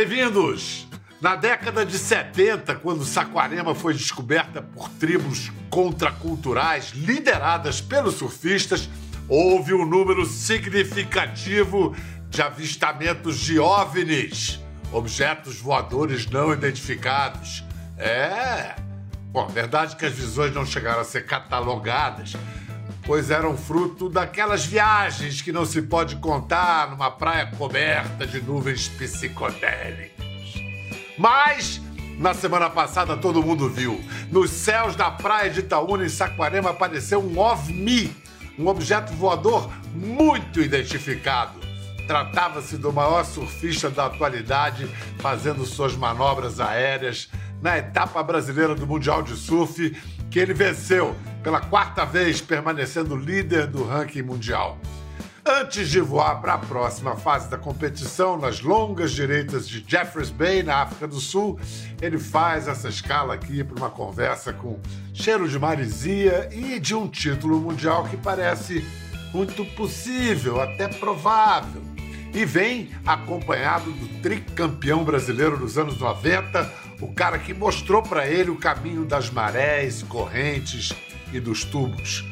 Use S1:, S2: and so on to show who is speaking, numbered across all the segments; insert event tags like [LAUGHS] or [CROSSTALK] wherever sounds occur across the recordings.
S1: Bem-vindos! Na década de 70, quando Saquarema foi descoberta por tribos contraculturais lideradas pelos surfistas, houve um número significativo de avistamentos de OVNIs, objetos voadores não identificados. É. Bom, verdade que as visões não chegaram a ser catalogadas, pois eram fruto daquelas viagens que não se pode contar numa praia coberta de nuvens psicodélicas. Mas na semana passada todo mundo viu. Nos céus da praia de Itaúna, em Saquarema, apareceu um OVNI, um objeto voador muito identificado. Tratava-se do maior surfista da atualidade, fazendo suas manobras aéreas na etapa brasileira do Mundial de Surf, que ele venceu pela quarta vez, permanecendo líder do ranking mundial. Antes de voar para a próxima fase da competição, nas longas direitas de Jeffreys Bay, na África do Sul, ele faz essa escala aqui para uma conversa com cheiro de marisia e de um título mundial que parece muito possível, até provável. E vem acompanhado do tricampeão brasileiro dos anos 90, o cara que mostrou para ele o caminho das marés, correntes e dos tubos.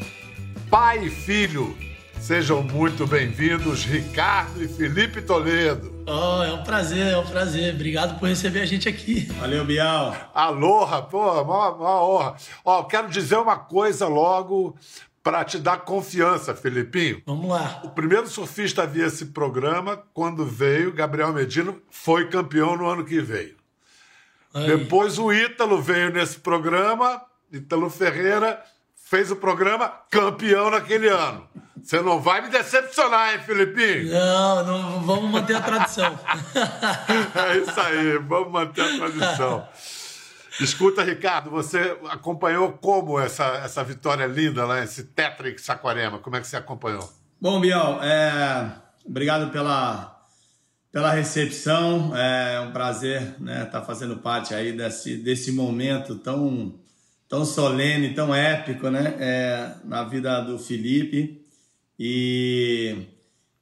S1: Pai e filho, sejam muito bem-vindos, Ricardo e Felipe Toledo.
S2: Oh, é um prazer, é um prazer. Obrigado por receber a gente aqui.
S3: Valeu, Bial.
S1: Aloha, pô, uma, uma honra. Ó, quero dizer uma coisa logo para te dar confiança, Felipinho.
S2: Vamos lá.
S1: O primeiro surfista a ver esse programa, quando veio, Gabriel Medina, foi campeão no ano que veio. Aí. Depois o Ítalo veio nesse programa, Ítalo Ferreira fez o programa campeão naquele ano. Você não vai me decepcionar, hein, Filipinho?
S2: Não, não vamos manter a tradição. [LAUGHS]
S1: é isso aí, vamos manter a tradição. Escuta, Ricardo, você acompanhou como essa, essa vitória linda lá, esse Tetrick Saquarema? Como é que você acompanhou?
S3: Bom, Biel, é... obrigado pela, pela recepção. É um prazer né, estar tá fazendo parte aí desse, desse momento tão, tão solene, tão épico né, é, na vida do Felipe. E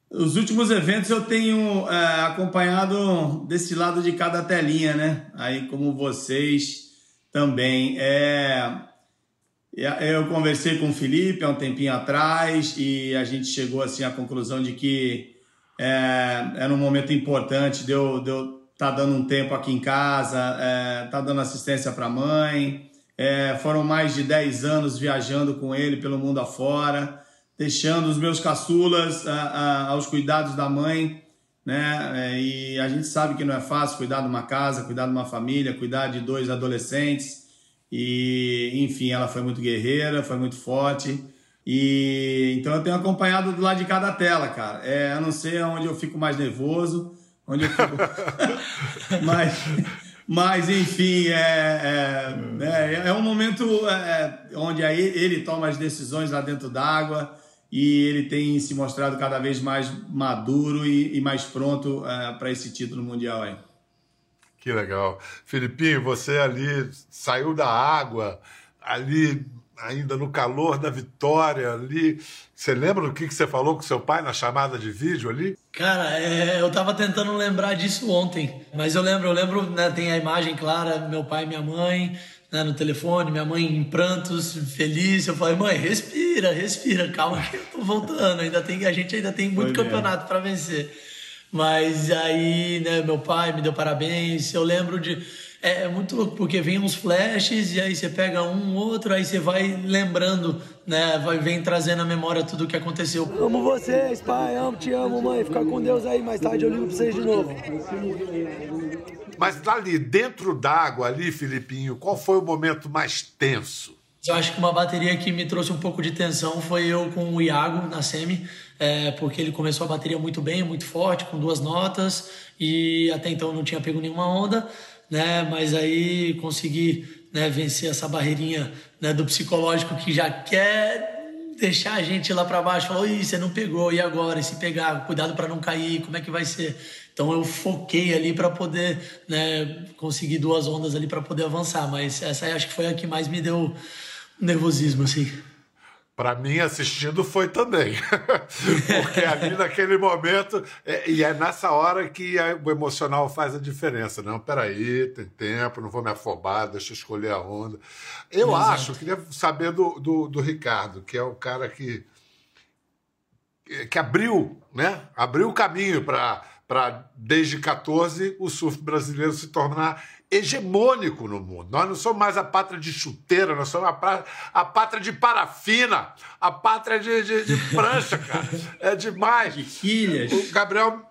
S3: os últimos eventos eu tenho é, acompanhado desse lado de cada telinha, né? Aí como vocês também. É, eu conversei com o Felipe há um tempinho atrás e a gente chegou assim à conclusão de que é, era um momento importante de eu estar tá dando um tempo aqui em casa, é, tá dando assistência para a mãe. É, foram mais de 10 anos viajando com ele pelo mundo afora, deixando os meus caçulas a, a, aos cuidados da mãe né? É, e a gente sabe que não é fácil cuidar de uma casa, cuidar de uma família, cuidar de dois adolescentes. E, enfim, ela foi muito guerreira, foi muito forte. E então eu tenho acompanhado do lado de cada tela, cara. É, eu não sei onde eu fico mais nervoso, onde eu fico. [LAUGHS] [LAUGHS] mas, mas, enfim, é, é, é, é um momento é, onde aí ele toma as decisões lá dentro d'água e ele tem se mostrado cada vez mais maduro e, e mais pronto uh, para esse título mundial aí.
S1: Que legal. Filipinho, você ali saiu da água, ali ainda no calor da vitória ali. Você lembra do que, que você falou com seu pai na chamada de vídeo ali?
S2: Cara, é, eu tava tentando lembrar disso ontem, mas eu lembro, eu lembro, né, tem a imagem clara, meu pai e minha mãe, né, no telefone, minha mãe em prantos, feliz. Eu falei, mãe, respira, respira, calma que eu tô voltando. Ainda tem, a gente ainda tem muito Foi campeonato para vencer. Mas aí, né, meu pai me deu parabéns. Eu lembro de. É, é, muito louco, porque vem uns flashes e aí você pega um, outro, aí você vai lembrando, né? Vai, vem trazendo à memória tudo o que aconteceu.
S4: Amo vocês, pai, amo, te amo, mãe. Fica com Deus aí, mais tarde eu ligo pra vocês de novo.
S1: Mas ali, dentro d'água, ali, Filipinho, qual foi o momento mais tenso?
S2: Eu acho que uma bateria que me trouxe um pouco de tensão foi eu com o Iago na semi, é, porque ele começou a bateria muito bem, muito forte, com duas notas, e até então não tinha pego nenhuma onda, né? Mas aí consegui né, vencer essa barreirinha né, do psicológico que já quer deixar a gente lá para baixo, Ih, você não pegou, e agora? E se pegar, cuidado para não cair, como é que vai ser? Então eu foquei ali para poder né, conseguir duas ondas ali para poder avançar. Mas essa aí acho que foi a que mais me deu nervosismo, assim.
S1: Para mim, assistindo, foi também. [LAUGHS] Porque ali naquele momento, é, e é nessa hora que a, o emocional faz a diferença. Não, peraí, tem tempo, não vou me afobar, deixa eu escolher a onda. Eu Exato. acho, queria saber do, do, do, Ricardo, que é o cara que, que abriu, né? Abriu o caminho para para, desde 14, o surf brasileiro se tornar hegemônico no mundo. Nós não somos mais a pátria de chuteira, nós somos a, a pátria de parafina, a pátria de, de, de prancha, cara. É demais.
S3: De quilhas.
S1: O Gabriel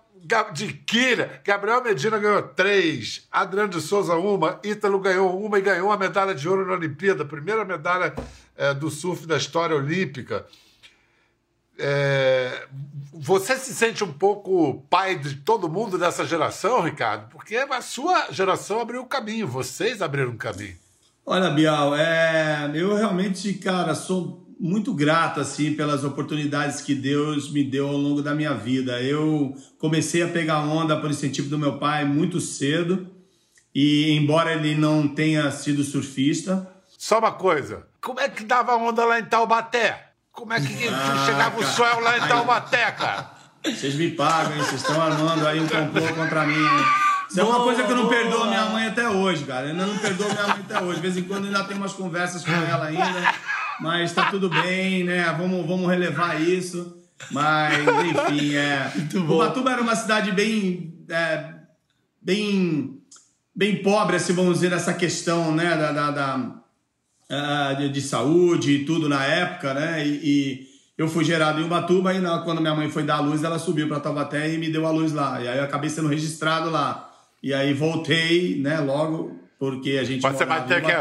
S1: de quilha. Gabriel Medina ganhou três, Adriano de Souza uma, Ítalo ganhou uma e ganhou a medalha de ouro na Olimpíada, primeira medalha é, do surf da história olímpica. É, você se sente um pouco pai de todo mundo dessa geração, Ricardo? Porque a sua geração abriu o caminho, vocês abriram o caminho.
S3: Olha, Bial, é, eu realmente, cara, sou muito grato assim pelas oportunidades que Deus me deu ao longo da minha vida. Eu comecei a pegar onda por incentivo do meu pai muito cedo e embora ele não tenha sido surfista,
S1: só uma coisa, como é que dava onda lá em Taubaté? Como é que ah, chegava cara. o sol lá em Taubaté, cara?
S3: Vocês me pagam, hein? Vocês estão armando aí um complô contra mim. Isso é uma coisa que eu não perdoo minha mãe até hoje, cara. Eu ainda não perdoo minha mãe até hoje. De vez em quando ainda tem umas conversas com ela ainda. Mas tá tudo bem, né? Vamos, vamos relevar isso. Mas, enfim, é. Ubatuba era uma cidade bem. É, bem. bem pobre, assim, vamos dizer, nessa questão, né? da, da, da uh, de, de, saúde e tudo na época, né? E, e eu fui gerado em Ubatuba e na, quando minha mãe foi dar a luz, ela subiu para Taubaté e me deu a luz lá. E aí eu acabei sendo registrado lá. E aí voltei, né, logo, porque a gente
S1: mas você vai ter que,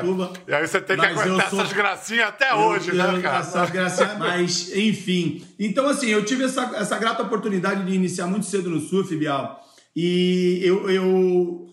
S1: E aí você tem que aguentar sou, essas gracinhas até eu, hoje, eu, né, cara?
S3: Essas gracinhas, mas, enfim. Então, assim, eu tive essa, essa grata oportunidade de iniciar muito cedo no surf, Bial. E eu, eu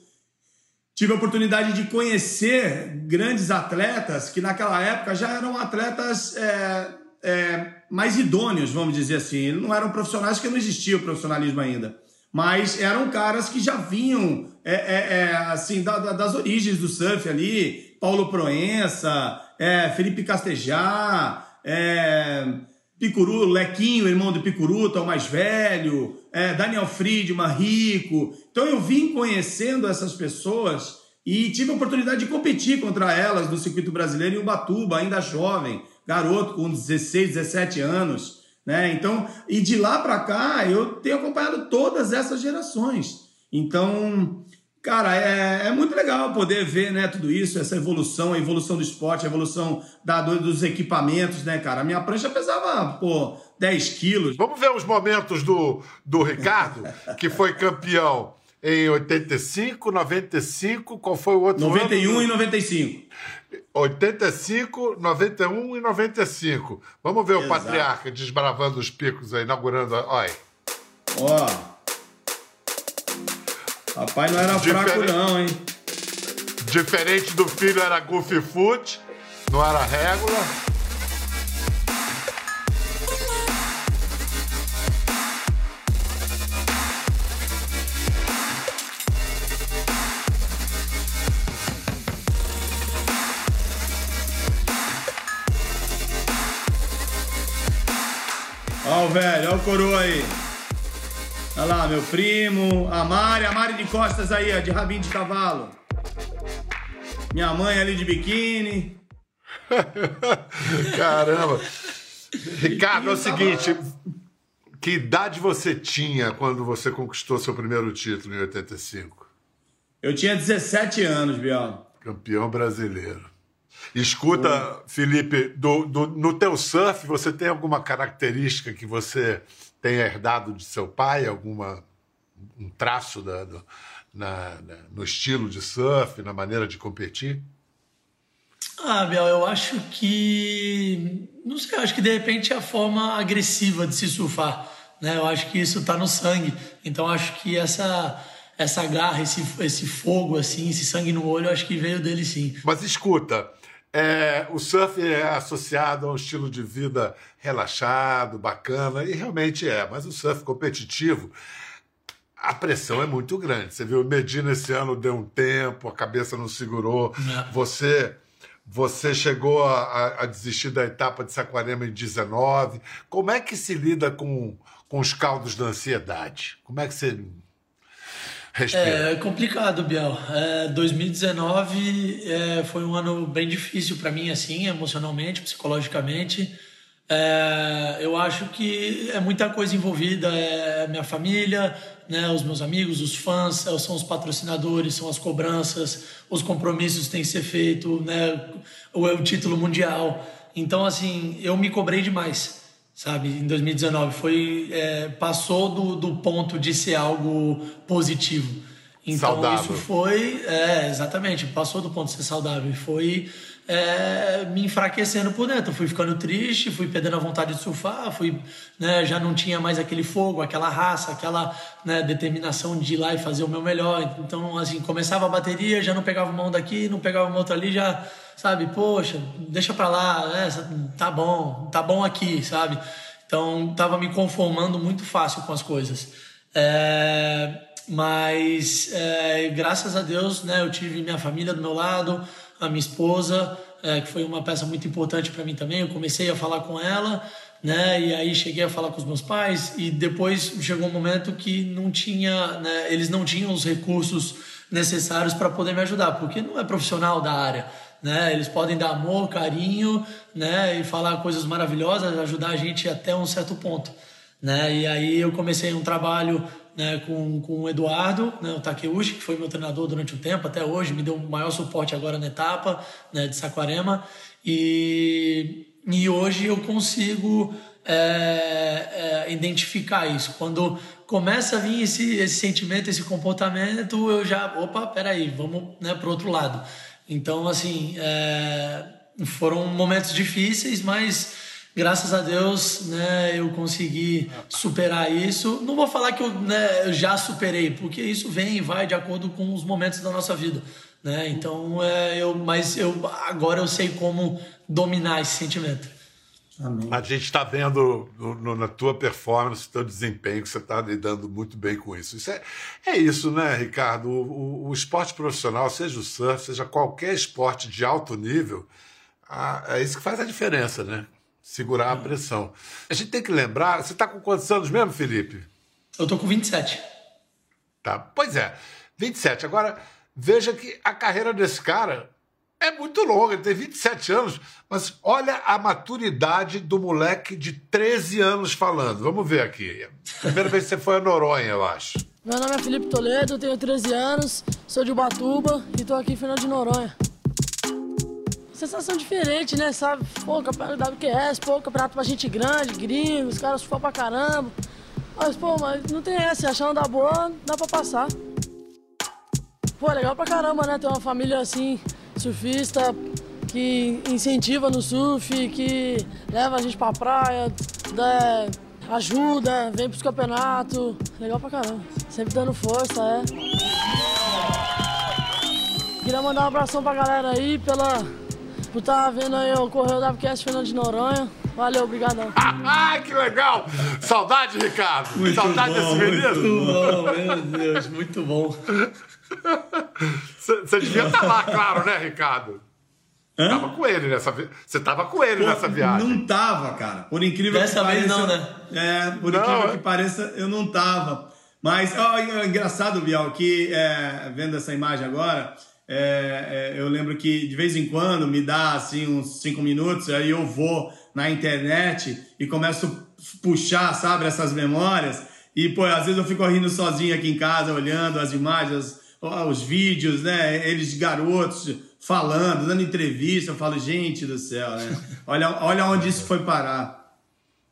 S3: tive a oportunidade de conhecer grandes atletas que naquela época já eram atletas é, é, mais idôneos, vamos dizer assim. Não eram profissionais que não existia o profissionalismo ainda, mas eram caras que já vinham é, é, é assim da, da, das origens do surf ali. Paulo Proença, é, Felipe Castejar, Picuru, Lequinho, irmão do Picuruta, o mais velho, é, Daniel Friedman, Rico. Então eu vim conhecendo essas pessoas e tive a oportunidade de competir contra elas no circuito brasileiro em Ubatuba, ainda jovem, garoto com 16, 17 anos. Né? Então, e de lá para cá eu tenho acompanhado todas essas gerações. Então, Cara, é, é muito legal poder ver né, tudo isso, essa evolução, a evolução do esporte, a evolução da, dos equipamentos, né, cara? A minha prancha pesava, pô, 10 quilos.
S1: Vamos ver os momentos do, do Ricardo, que foi campeão em 85, 95, qual foi o outro
S3: 91
S1: ano?
S3: e 95.
S1: 85, 91 e 95. Vamos ver Exato. o Patriarca desbravando os picos aí, inaugurando. Olha.
S3: Ó. Papai não era Diferente... fraco, não, hein?
S1: Diferente do filho, era Goofy Foot, não era régua.
S3: Ó o velho, ó o coroa aí. Olha lá, meu primo, a Mari, a Mari de costas aí, ó, de rabinho de cavalo. Minha mãe ali de biquíni. [LAUGHS]
S1: Caramba. Ricardo, é o seguinte, que idade você tinha quando você conquistou seu primeiro título em 85?
S3: Eu tinha 17 anos, Biel.
S1: Campeão brasileiro. Escuta, Felipe, do, do, no teu surf, você tem alguma característica que você tenha herdado de seu pai, alguma um traço da, do, na, na, no estilo de surf, na maneira de competir?
S2: Ah, Biel, eu acho que. Não sei, eu acho que de repente é a forma agressiva de se surfar. Né? Eu acho que isso está no sangue. Então acho que essa essa garra, esse, esse fogo, assim, esse sangue no olho, acho que veio dele sim.
S1: Mas escuta, é, o surf é associado a um estilo de vida relaxado, bacana, e realmente é, mas o surf competitivo, a pressão é muito grande. Você viu, Medina esse ano deu um tempo, a cabeça não segurou. Você Você chegou a, a, desistir da etapa de Saquarema em 19. Como é que se lida com, com os caldos da ansiedade? Como é que você respira?
S2: É complicado, Biel. É, 2019 é, foi um ano bem difícil para mim, assim, emocionalmente, psicologicamente. É, eu acho que é muita coisa envolvida, é minha família, né, os meus amigos, os fãs, é, são os patrocinadores, são as cobranças, os compromissos têm que ser feitos, né, o, o título mundial. Então, assim, eu me cobrei demais, sabe, em 2019. Foi, é, passou do, do ponto de ser algo positivo. Então,
S1: saudável.
S2: isso foi, é, exatamente, passou do ponto de ser saudável. Foi é, me enfraquecendo por dentro. fui ficando triste, fui perdendo a vontade de surfar, fui, né, já não tinha mais aquele fogo, aquela raça, aquela né, determinação de ir lá e fazer o meu melhor. Então, assim, começava a bateria, já não pegava uma onda aqui, não pegava uma outra ali, já, sabe, poxa, deixa pra lá, né, tá bom, tá bom aqui, sabe? Então, tava me conformando muito fácil com as coisas. É, mas, é, graças a Deus, né, eu tive minha família do meu lado, a minha esposa, é, que foi uma peça muito importante para mim também. Eu comecei a falar com ela, né? E aí cheguei a falar com os meus pais e depois chegou um momento que não tinha, né, eles não tinham os recursos necessários para poder me ajudar, porque não é profissional da área. Né? Eles podem dar amor, carinho, né? E falar coisas maravilhosas, ajudar a gente até um certo ponto, né? E aí eu comecei um trabalho né, com, com o Eduardo, né, o Takeuchi, que foi meu treinador durante um tempo, até hoje, me deu o maior suporte agora na etapa né, de Saquarema. E, e hoje eu consigo é, é, identificar isso. Quando começa a vir esse, esse sentimento, esse comportamento, eu já, opa, peraí, vamos né, para o outro lado. Então, assim, é, foram momentos difíceis, mas graças a Deus, né, eu consegui superar isso. Não vou falar que eu, né, eu já superei, porque isso vem e vai de acordo com os momentos da nossa vida, né? Então, é, eu, mas eu agora eu sei como dominar esse sentimento.
S1: Amém. A gente está vendo no, no, na tua performance, teu desempenho, que você está lidando muito bem com isso. Isso é, é isso, né, Ricardo? O, o, o esporte profissional, seja o surf, seja qualquer esporte de alto nível, a, é isso que faz a diferença, né? Segurar a pressão. A gente tem que lembrar, você está com quantos anos mesmo, Felipe?
S2: Eu tô com 27.
S1: Tá, pois é, 27. Agora, veja que a carreira desse cara é muito longa, ele tem 27 anos, mas olha a maturidade do moleque de 13 anos falando. Vamos ver aqui. Primeira vez que você foi a Noronha, eu acho.
S5: Meu nome é Felipe Toledo, tenho 13 anos, sou de Ubatuba e tô aqui em Fernando de Noronha sensação diferente, né? Sabe? Pô, campeonato WQS, pô, campeonato pra gente grande, gringo, os caras surfam pra caramba. Mas, pô, mas não tem essa, achando da boa, dá pra passar. Pô, é legal pra caramba, né? Ter uma família assim, surfista, que incentiva no surf, que leva a gente pra praia, dá, ajuda, vem pros campeonatos. Legal pra caramba. Sempre dando força, é. Queria mandar um abração pra galera aí pela por estar tá vendo aí o Correio da WQS Fernando de Noronha. Valeu, obrigadão.
S1: Ah, que legal! Saudade, Ricardo!
S2: Muito
S1: Saudade
S2: bom,
S1: desse menino!
S2: Muito bom, meu Deus, muito bom.
S1: Você devia estar tá lá, claro, né, Ricardo? Hã? Tava com ele nessa Você tava com ele Pô, nessa viagem.
S3: Não tava, cara. Por incrível
S2: Dessa
S3: que
S2: pareça.
S3: Dessa
S2: vez não, né?
S3: É, por não, incrível é... que pareça, eu não tava. Mas, ó, é engraçado, Bial, que é, vendo essa imagem agora, é, é, eu lembro que de vez em quando me dá assim uns cinco minutos, aí eu vou na internet e começo a puxar, sabe, essas memórias. E, pô, às vezes eu fico rindo sozinho aqui em casa, olhando as imagens, os vídeos, né? Eles garotos falando, dando entrevista. Eu falo, gente do céu, né? [LAUGHS] Olha, olha onde isso foi parar.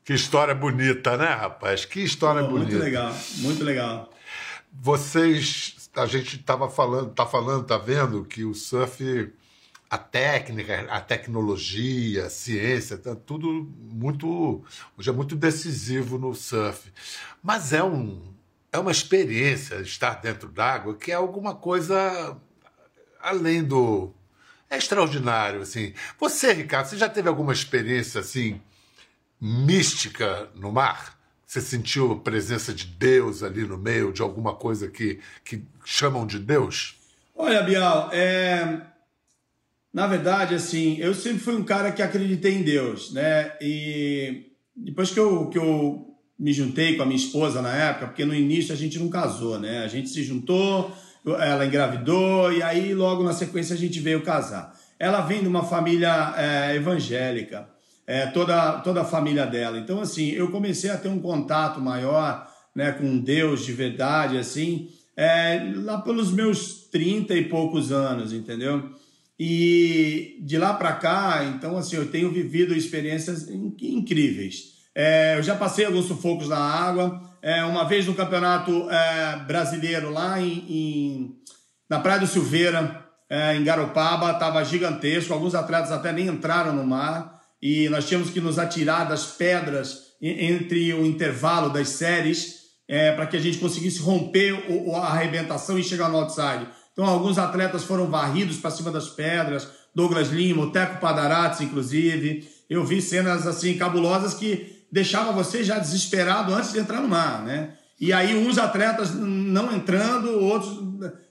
S1: Que história bonita, né, rapaz? Que história pô, bonita.
S3: Muito legal, muito legal.
S1: Vocês a gente estava falando, está falando, está vendo que o surf, a técnica, a tecnologia, a ciência, tá tudo muito, hoje é muito decisivo no surf. Mas é um é uma experiência estar dentro d'água que é alguma coisa além do é extraordinário assim. Você, Ricardo, você já teve alguma experiência assim mística no mar? Você sentiu a presença de Deus ali no meio, de alguma coisa que, que chamam de Deus?
S3: Olha, Bial, é... Na verdade, assim, eu sempre fui um cara que acreditei em Deus, né? E depois que eu, que eu me juntei com a minha esposa na época, porque no início a gente não casou, né? A gente se juntou, ela engravidou e aí logo na sequência a gente veio casar. Ela vem de uma família é, evangélica, é, toda, toda a família dela. Então, assim, eu comecei a ter um contato maior né, com Deus de verdade, assim, é, lá pelos meus 30 e poucos anos, entendeu? E de lá para cá, então, assim, eu tenho vivido experiências incríveis. É, eu já passei alguns sufocos na água. É, uma vez no campeonato é, brasileiro, lá em, em, na Praia do Silveira, é, em Garopaba, estava gigantesco. Alguns atletas até nem entraram no mar. E nós tínhamos que nos atirar das pedras entre o intervalo das séries é, para que a gente conseguisse romper o, a arrebentação e chegar no outside. Então, alguns atletas foram varridos para cima das pedras, Douglas Lima, o Teco Padarates, inclusive. Eu vi cenas assim cabulosas que deixavam você já desesperado antes de entrar no mar, né? E aí uns atletas não entrando, outros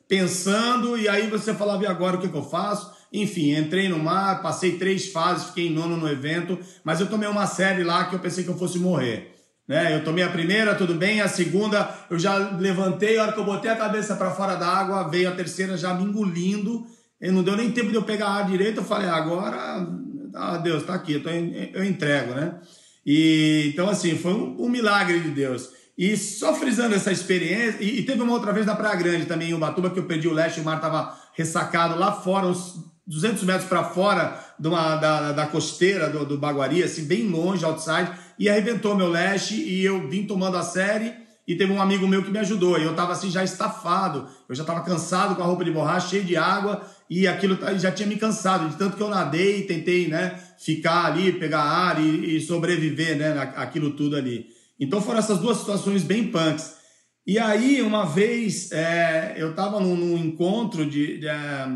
S3: pensando, e aí você falava, e agora o que, que eu faço? Enfim, entrei no mar, passei três fases, fiquei nono no evento, mas eu tomei uma série lá que eu pensei que eu fosse morrer. Né? Eu tomei a primeira, tudo bem, a segunda eu já levantei, a hora que eu botei a cabeça para fora da água, veio a terceira já me engolindo, e não deu nem tempo de eu pegar ar direito, eu falei, agora, ah, Deus, tá aqui, eu, tô, eu entrego, né? E, então, assim, foi um, um, milagre de Deus. E só frisando essa experiência, e, e, teve uma outra vez na Praia Grande também, em Ubatuba, que eu perdi o leste, o mar tava ressacado lá fora, uns 200 metros para fora uma, da, da costeira do, do Baguari, assim, bem longe, outside, e arrebentou meu leste e eu vim tomando a série e teve um amigo meu que me ajudou. E eu tava assim já estafado, eu já tava cansado com a roupa de borracha, cheio de água e aquilo já tinha me cansado, de tanto que eu nadei, tentei, né, ficar ali, pegar ar e, e sobreviver, né, aquilo tudo ali. Então foram essas duas situações bem punks. E aí, uma vez, é, eu estava num, num, encontro de, de é,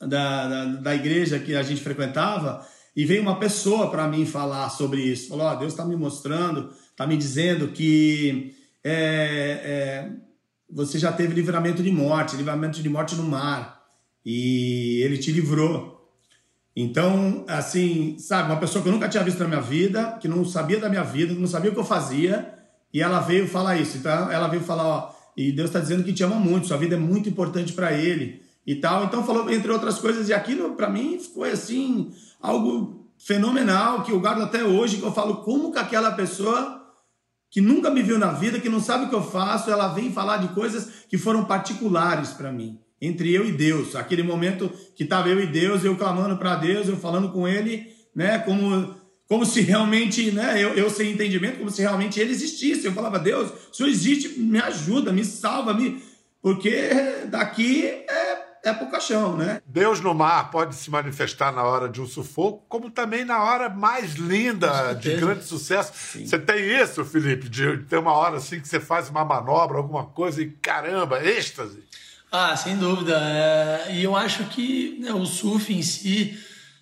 S3: da, da, da, igreja que a gente frequentava e veio uma pessoa para mim falar sobre isso. Falou: oh, Deus está me mostrando, está me dizendo que é, é, você já teve livramento de morte, livramento de morte no mar, e ele te livrou. Então, assim, sabe, uma pessoa que eu nunca tinha visto na minha vida, que não sabia da minha vida, que não sabia o que eu fazia, e ela veio falar isso. Então, ela veio falar: ó, e Deus está dizendo que te ama muito, sua vida é muito importante para Ele e tal. Então, falou, entre outras coisas, e aquilo para mim foi assim algo fenomenal que eu guardo até hoje, que eu falo como que aquela pessoa que nunca me viu na vida, que não sabe o que eu faço, ela vem falar de coisas que foram particulares para mim, entre eu e Deus. Aquele momento que estava eu e Deus, eu clamando para Deus, eu falando com Ele, né, como como se realmente, né, eu, eu sem entendimento, como se realmente Ele existisse. Eu falava, Deus, o Senhor existe, me ajuda, me salva, me porque daqui é é pro caixão, né?
S1: Deus no mar pode se manifestar na hora de um sufoco, como também na hora mais linda, de grande sucesso. Sim. Você tem isso, Felipe, de ter uma hora assim que você faz uma manobra, alguma coisa e caramba, êxtase.
S2: Ah, sem dúvida. É, e eu acho que né, o surf em si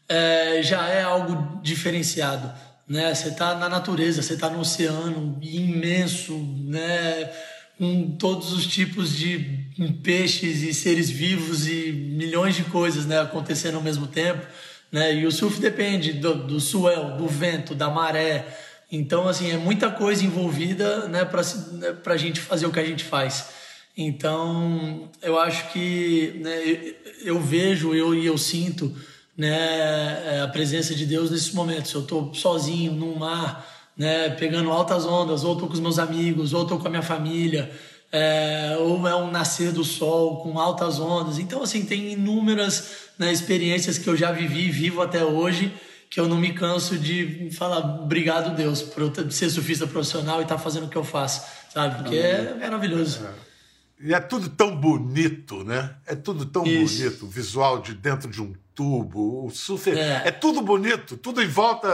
S2: é, já é algo diferenciado. Né? Você está na natureza, você está no oceano imenso, né? com todos os tipos de peixes e seres vivos e milhões de coisas né, acontecendo ao mesmo tempo. Né? E o surf depende do, do swell, do vento, da maré. Então, assim, é muita coisa envolvida né, para né, a gente fazer o que a gente faz. Então, eu acho que né, eu, vejo eu, e eu sinto né, a presença de Deus nesses momentos. Eu estou sozinho no mar, né, pegando altas ondas, ou estou com os meus amigos, ou estou com a minha família, é, ou é um nascer do sol com altas ondas. Então, assim, tem inúmeras né, experiências que eu já vivi e vivo até hoje que eu não me canso de falar obrigado, Deus, por eu ser surfista profissional e estar tá fazendo o que eu faço, sabe? Porque é maravilhoso.
S1: E é tudo tão bonito, né? É tudo tão Isso. bonito. O visual de dentro de um tubo, o surf. É. é tudo bonito, tudo em volta.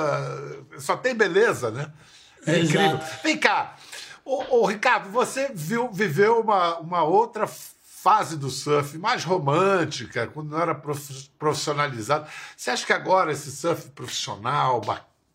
S1: Só tem beleza, né? É, é incrível. Vem cá. Ô, ô, Ricardo, você viu, viveu uma, uma outra fase do surf mais romântica, quando não era profissionalizado. Você acha que agora esse surf profissional,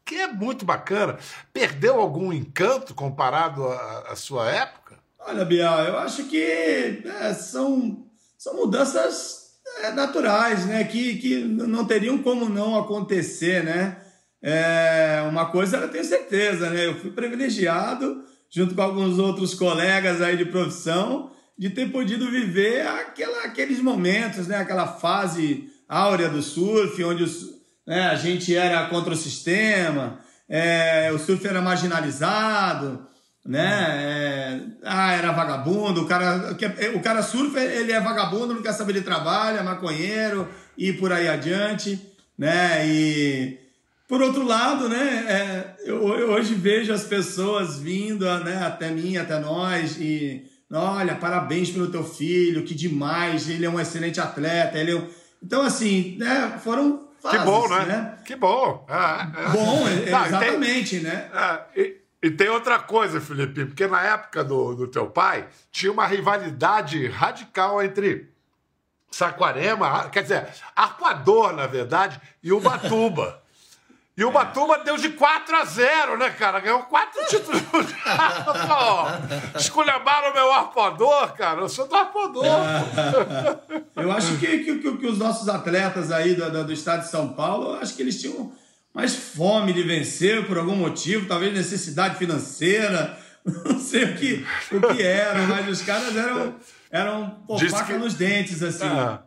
S1: que é muito bacana, perdeu algum encanto comparado à sua época?
S3: Olha, Bial, eu acho que é, são, são mudanças é, naturais, né? Que, que não teriam como não acontecer, né? É, uma coisa eu tenho certeza, né? Eu fui privilegiado, junto com alguns outros colegas aí de profissão, de ter podido viver aquela, aqueles momentos, né? Aquela fase áurea do surf, onde os, né, a gente era contra o sistema, é, o surf era marginalizado, né? É, ah, era vagabundo, o cara, o cara surfa, ele é vagabundo, não quer saber de trabalho, é maconheiro e por aí adiante, né? E por outro lado, né? É, eu, eu, hoje vejo as pessoas vindo né, até mim, até nós e olha, parabéns pelo teu filho, que demais, ele é um excelente atleta, ele é... então assim, né? Foram fases,
S1: que bom, né? né? Que bom. Ah,
S3: é. Bom, exatamente, tem, né?
S1: Ah, e, e, tem outra coisa, Felipe, porque na época do, do teu pai tinha uma rivalidade radical entre Saquarema, quer dizer, Arcoador, na verdade, e Ubatuba. E o Batuba deu de 4 a 0, né, cara? Ganhou quatro [LAUGHS] títulos. Esculhambaram o meu arpoador, cara. Eu sou do arpoador.
S3: eu acho que, que, que, os nossos atletas aí do, do, do estado de São Paulo, eu acho que eles tinham mais fome de vencer por algum motivo, talvez necessidade financeira, [LAUGHS] não sei o que, o que era, mas os caras eram, eram pô, faca que... nos dentes, assim. Ah.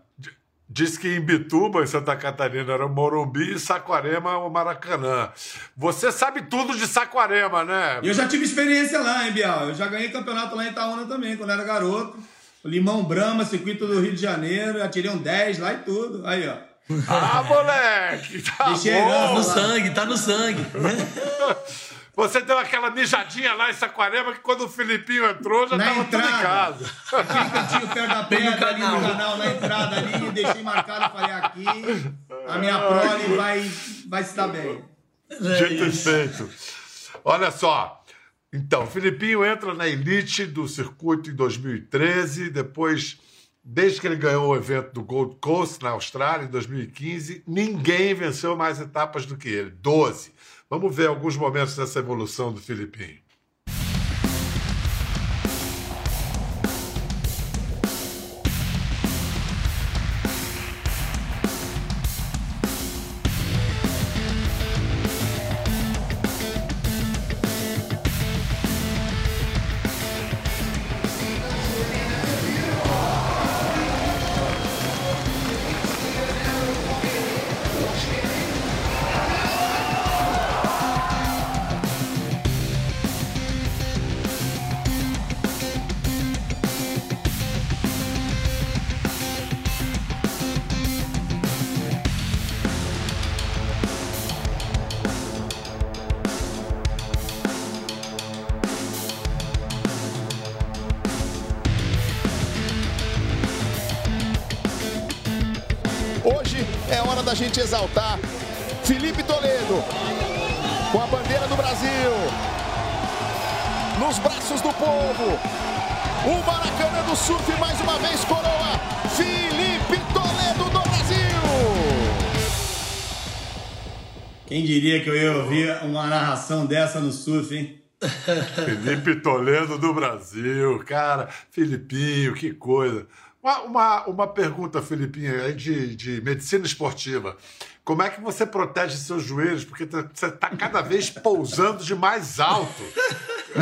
S1: Diz que em Bituba, em Santa Catarina, era o Morumbi e Saquarema o Maracanã. Você sabe tudo de Saquarema, né?
S3: Eu já tive experiência lá, hein, Bial? Eu já ganhei campeonato lá em Itaúna também, quando era garoto. Limão Brama, circuito do Rio de Janeiro, atirei um 10 lá e tudo. Aí, ó.
S1: Ah, moleque! Tá
S2: Deixei bom. no sangue, tá no sangue. [LAUGHS]
S1: Você deu aquela mijadinha lá em Saquarema que quando o Filipinho entrou já na tava entrada, tudo em casa.
S3: Aquele cantinho perto da pedra ali no canal, na entrada ali, deixei marcado, falei aqui, a minha prole vai, vai se dar bem.
S1: Dito e feito. Olha só. Então, o Filipinho entra na elite do circuito em 2013, depois, desde que ele ganhou o evento do Gold Coast na Austrália em 2015, ninguém venceu mais etapas do que ele, 12. Vamos ver alguns momentos dessa evolução do Filipinho.
S6: Felipe Toledo com a bandeira do Brasil nos braços do povo. O Maracanã do Surf mais uma vez coroa Felipe Toledo do Brasil.
S3: Quem diria que eu ia ouvir uma narração dessa no surf, hein?
S1: Felipe Toledo do Brasil, cara, Filipinho, que coisa. Uma, uma, uma pergunta, Felipinho, de, de medicina esportiva. Como é que você protege seus joelhos? Porque tá, você está cada vez pousando de mais alto. É,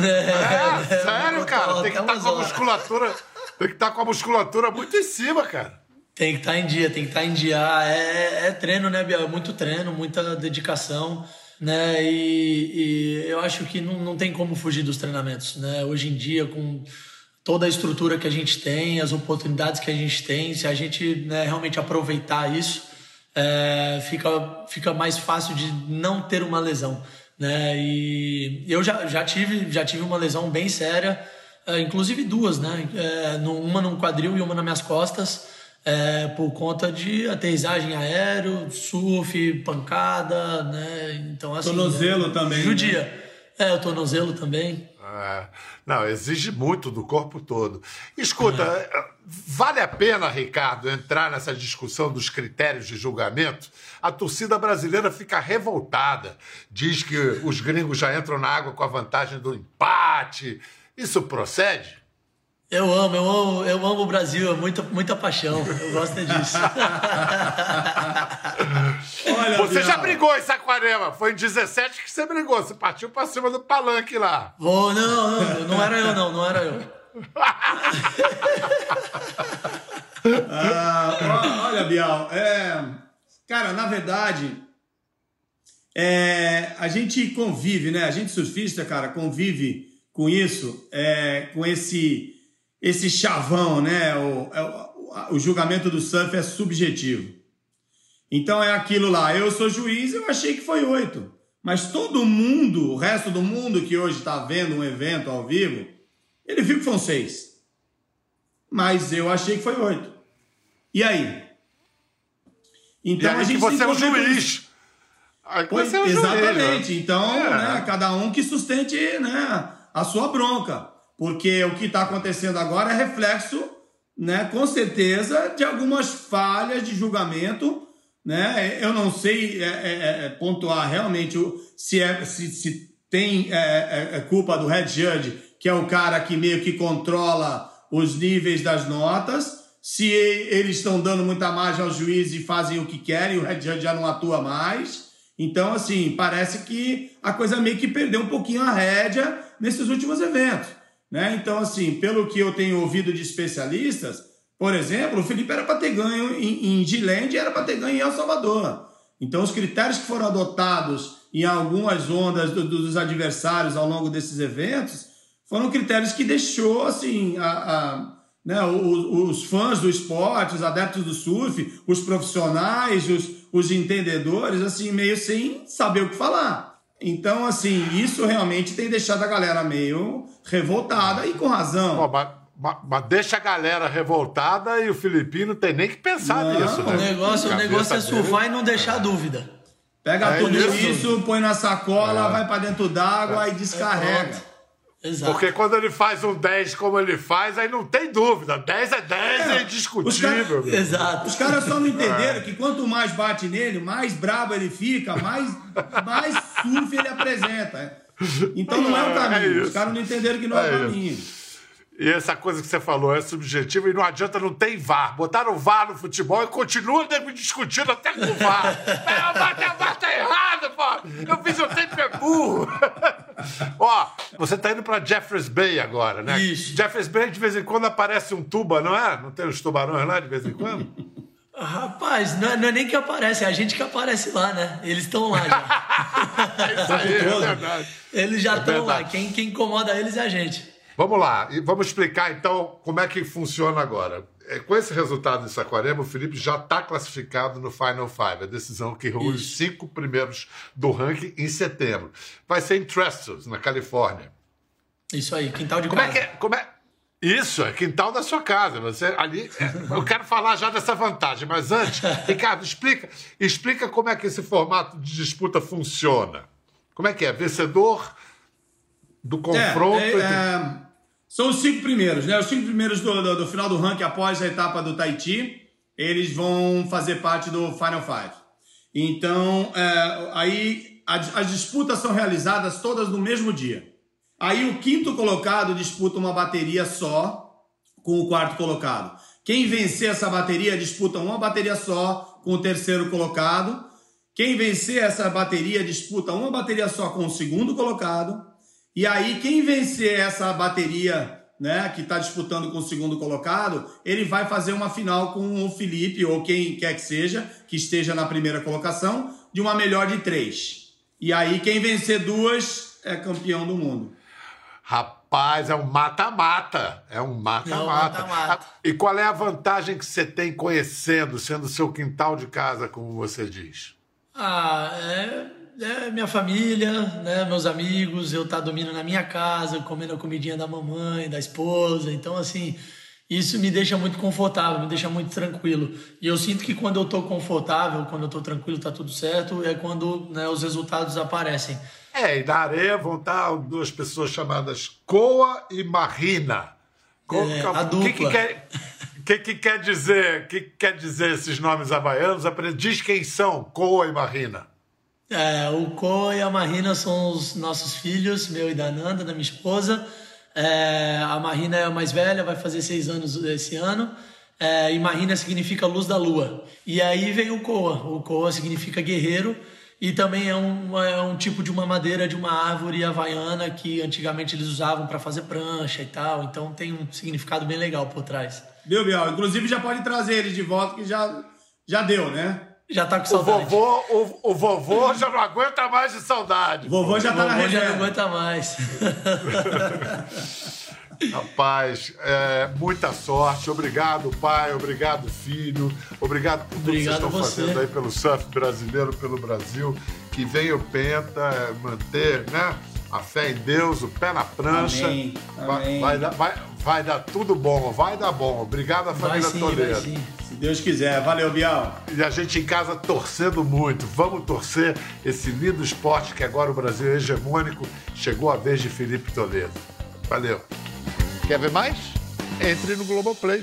S1: é. é, [LAUGHS] sério, cara. Tem que estar tá com a musculatura. Tem que estar tá com a musculatura muito em cima, cara.
S2: Tem que estar tá em dia, tem que estar em dia. É, é treino, né, Biel? É muito treino, muita dedicação né? E, e, eu acho que não, não tem como fugir dos treinamentos, né? Hoje em dia, com toda a estrutura que a gente tem, as oportunidades que a gente tem, se a gente né, realmente aproveitar isso, é, fica, fica mais fácil de não ter uma lesão. Né? E eu já, já, tive, já tive uma lesão bem séria, é, inclusive duas, né? É, uma no quadril e uma nas minhas costas, é, por conta de aterrissagem aéreo, surf, pancada, né? Então, assim,
S3: tornozelo também.
S2: Judia. Né? É, o tornozelo também.
S1: É. Não, exige muito do corpo todo. Escuta, é. vale a pena, Ricardo, entrar nessa discussão dos critérios de julgamento? A torcida brasileira fica revoltada, diz que os gringos já entram na água com a vantagem do empate. Isso procede?
S2: Eu amo, eu amo, eu amo o Brasil, é muita, muita paixão. Eu gosto disso. [LAUGHS]
S1: Olha, você Bial. já brigou em Saquarema. Foi em 17 que você brigou. Você partiu pra cima do palanque lá.
S2: Oh, não, não, não era eu, não, não era eu. [LAUGHS]
S3: ah, olha, Bial, é, cara, na verdade, é, a gente convive, né? A gente surfista, cara, convive com isso, é, com esse esse chavão, né? O, é, o, o julgamento do surf é subjetivo. Então é aquilo lá. Eu sou juiz, eu achei que foi oito. Mas todo mundo, o resto do mundo que hoje está vendo um evento ao vivo, ele viu que foram seis. Mas eu achei que foi oito. E aí?
S1: Então e aí a gente que você é o juiz.
S3: Pois, é o exatamente. Juiz, então, é. né, cada um que sustente né, a sua bronca. Porque o que está acontecendo agora é reflexo, né, com certeza, de algumas falhas de julgamento. Né? Eu não sei é, é, é pontuar realmente se, é, se, se tem é, é, é, culpa do head judge, que é o cara que meio que controla os níveis das notas, se eles estão dando muita margem aos juízes e fazem o que querem, o head judge já não atua mais. Então, assim, parece que a coisa meio que perdeu um pouquinho a rédea nesses últimos eventos. Né? Então, assim, pelo que eu tenho ouvido de especialistas, por exemplo, o Felipe era para ter ganho em, em Gilende e era para ter ganho em El Salvador. Então, os critérios que foram adotados em algumas ondas do, dos adversários ao longo desses eventos foram critérios que deixou assim a, a né, os, os, fãs do esporte, os adeptos do surf, os profissionais, os, os entendedores, assim, meio sem saber o que falar. Então, assim, isso realmente tem deixado a galera meio revoltada e com razão.
S1: Pô, mas, mas, mas, deixa a galera revoltada e o Filipino tem nem que pensar
S2: não,
S1: nisso, né?
S2: O negócio, o negócio é surfar dele. e não deixar dúvida.
S3: Pega é tudo isso, isso, põe na sacola, é. vai para dentro d'água é. e descarrega.
S1: Exato. Porque quando ele faz um 10 como ele faz, aí não tem dúvida. 10 é 10, é, é indiscutível.
S3: Cara... Exato. Os caras só não entenderam é. que quanto mais bate nele, mais brabo ele fica, mais, mais surf ele apresenta. Então não é o é caminho. É Os caras não entenderam que não é, é o caminho. Isso.
S1: E essa coisa que você falou é subjetiva e não adianta, não tem VAR. Botaram VAR no futebol e continua discutindo até com o VAR. [LAUGHS] é, o VAR, tá, VAR tá errado, pô. Eu fiz o tempo é burro. [LAUGHS] Ó, você tá indo pra Jeffreys Bay agora, né?
S2: Isso.
S1: Jeffreys Bay, de vez em quando, aparece um tuba, não é? Não tem os tubarões lá de vez em quando? [LAUGHS]
S2: Rapaz, não é, não é, nem que aparece, é a gente que aparece lá, né? Eles estão lá
S1: já. Isso aí, é verdade.
S2: Eles já estão é lá. Quem, quem incomoda eles é a gente.
S1: Vamos lá, e vamos explicar então como é que funciona agora. É, com esse resultado em Saquarema, o Felipe já está classificado no Final Five, a decisão que reúne os cinco primeiros do ranking em setembro. Vai ser em Trestles, na Califórnia.
S2: Isso aí, quintal de
S1: como
S2: casa.
S1: É que é, como é, isso, é quintal da sua casa. Você ali. É, eu quero falar já dessa vantagem, mas antes, [LAUGHS] Ricardo, explica, explica como é que esse formato de disputa funciona. Como é que é? Vencedor do confronto. É, é,
S3: é, são os cinco primeiros, né? Os cinco primeiros do, do, do, final do ranking após a etapa do Tahiti, eles vão fazer parte do Final Five. Então, é, aí as, as disputas são realizadas todas no mesmo dia. Aí o quinto colocado disputa uma bateria só com o quarto colocado. Quem vencer essa bateria disputa uma bateria só com o terceiro colocado. Quem vencer essa bateria disputa uma bateria só com o segundo colocado. E aí, quem vencer essa bateria, né, que está disputando com o segundo colocado, ele vai fazer uma final com o Felipe, ou quem quer que seja, que esteja na primeira colocação, de uma melhor de três. E aí, quem vencer duas é campeão do mundo.
S1: Rapaz, é um mata-mata. É um mata-mata. E qual é a vantagem que você tem conhecendo, sendo seu quintal de casa, como você diz?
S2: Ah, é é, minha família, né, meus amigos, eu estar tá dormindo na minha casa, comendo a comidinha da mamãe, da esposa. Então, assim, isso me deixa muito confortável, me deixa muito tranquilo. E eu sinto que quando eu estou confortável, quando eu estou tranquilo, está tudo certo, é quando né, os resultados aparecem.
S1: É, e na areia vão estar tá duas pessoas chamadas Coa e Marina.
S2: Co é, a dupla.
S1: O que, que quer... que, que quer dizer? que quer dizer esses nomes havaianos? Diz quem são, Coa e Marina.
S2: É, o Ko e a Marina são os nossos filhos, meu e da Nanda, da minha esposa. É, a Marina é a mais velha, vai fazer seis anos esse ano. É, e Marina significa luz da lua. E aí veio o Koa. O Koa significa guerreiro e também é um, é um tipo de uma madeira de uma árvore havaiana que antigamente eles usavam para fazer prancha e tal. Então tem um significado bem legal por trás.
S3: Viu, Biel? Inclusive já pode trazer ele de volta que já, já deu, né?
S2: Já tá com
S1: O
S2: saudade.
S1: vovô, o, o vovô já não aguenta mais de saudade.
S3: O vovô já
S2: O
S3: tá na
S2: vovô já não aguenta mais. [LAUGHS]
S1: Rapaz, é, muita sorte. Obrigado, pai. Obrigado, filho. Obrigado por tudo
S2: Obrigado
S1: que vocês estão
S2: você.
S1: fazendo aí pelo surf brasileiro, pelo Brasil. Que venha o Penta é, manter né, a fé em Deus, o pé na prancha.
S3: Amém,
S1: Vai,
S3: amém.
S1: vai dar, vai, vai dar tudo bom, vai dar bom. Obrigado à
S2: Vai
S1: família
S2: sim, vai
S1: Toledo.
S3: Deus quiser. Valeu, Biel.
S1: E a gente em casa torcendo muito. Vamos torcer esse lindo esporte que agora o Brasil é hegemônico. Chegou a vez de Felipe Toledo. Valeu. Quer ver mais? Entre no Globoplay.